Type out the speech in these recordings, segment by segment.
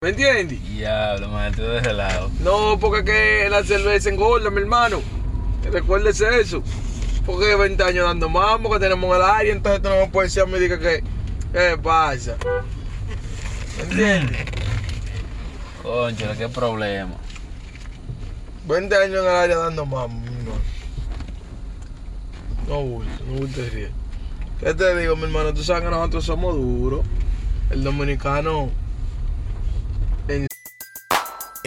¿Me entiendes? Diablo, man, tú de ese lado. No, porque que la cerveza engorda, mi hermano. Recuérdese eso. Porque 20 años dando mambo que tenemos en el área, entonces tú no me puedes decir a mí diga que. ¿Qué pasa? ¿Me entiendes? Concho, qué problema. 20 años en el área dando mambo, mi hermano. No bulto, no ríe. ¿Qué te digo, mi hermano? Tú sabes que nosotros somos duros. El dominicano.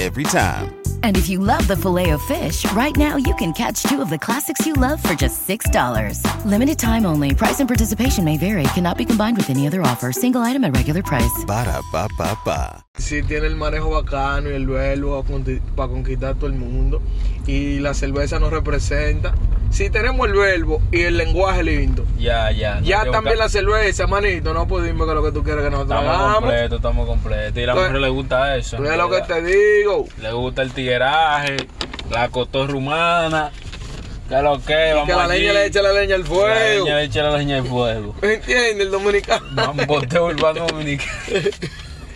Every time. And if you love the filet of fish, right now you can catch two of the classics you love for just $6. Limited time only. Price and participation may vary. Cannot be combined with any other offer. Single item at regular price. Ba da ba ba ba. Sí, tiene el manejo bacano y el verbo para conquistar todo el mundo. Y la cerveza nos representa. Si tenemos el verbo y el lenguaje lindo. Ya, ya. no Ya también la cerveza, manito. No dime que lo que tú quieres que nosotros Estamos hagamos. completos, estamos completos. Y a la Pues, mujer le gusta eso. Es lo que te digo. Le gusta el tigueraje, la cotorra humana. Que lo que, vamos que la allí. leña le eche la leña al La fuego. leña le echa la leña al fuego. ¿Me entiendes? El dominicano. Mamboteo urbano dominicano.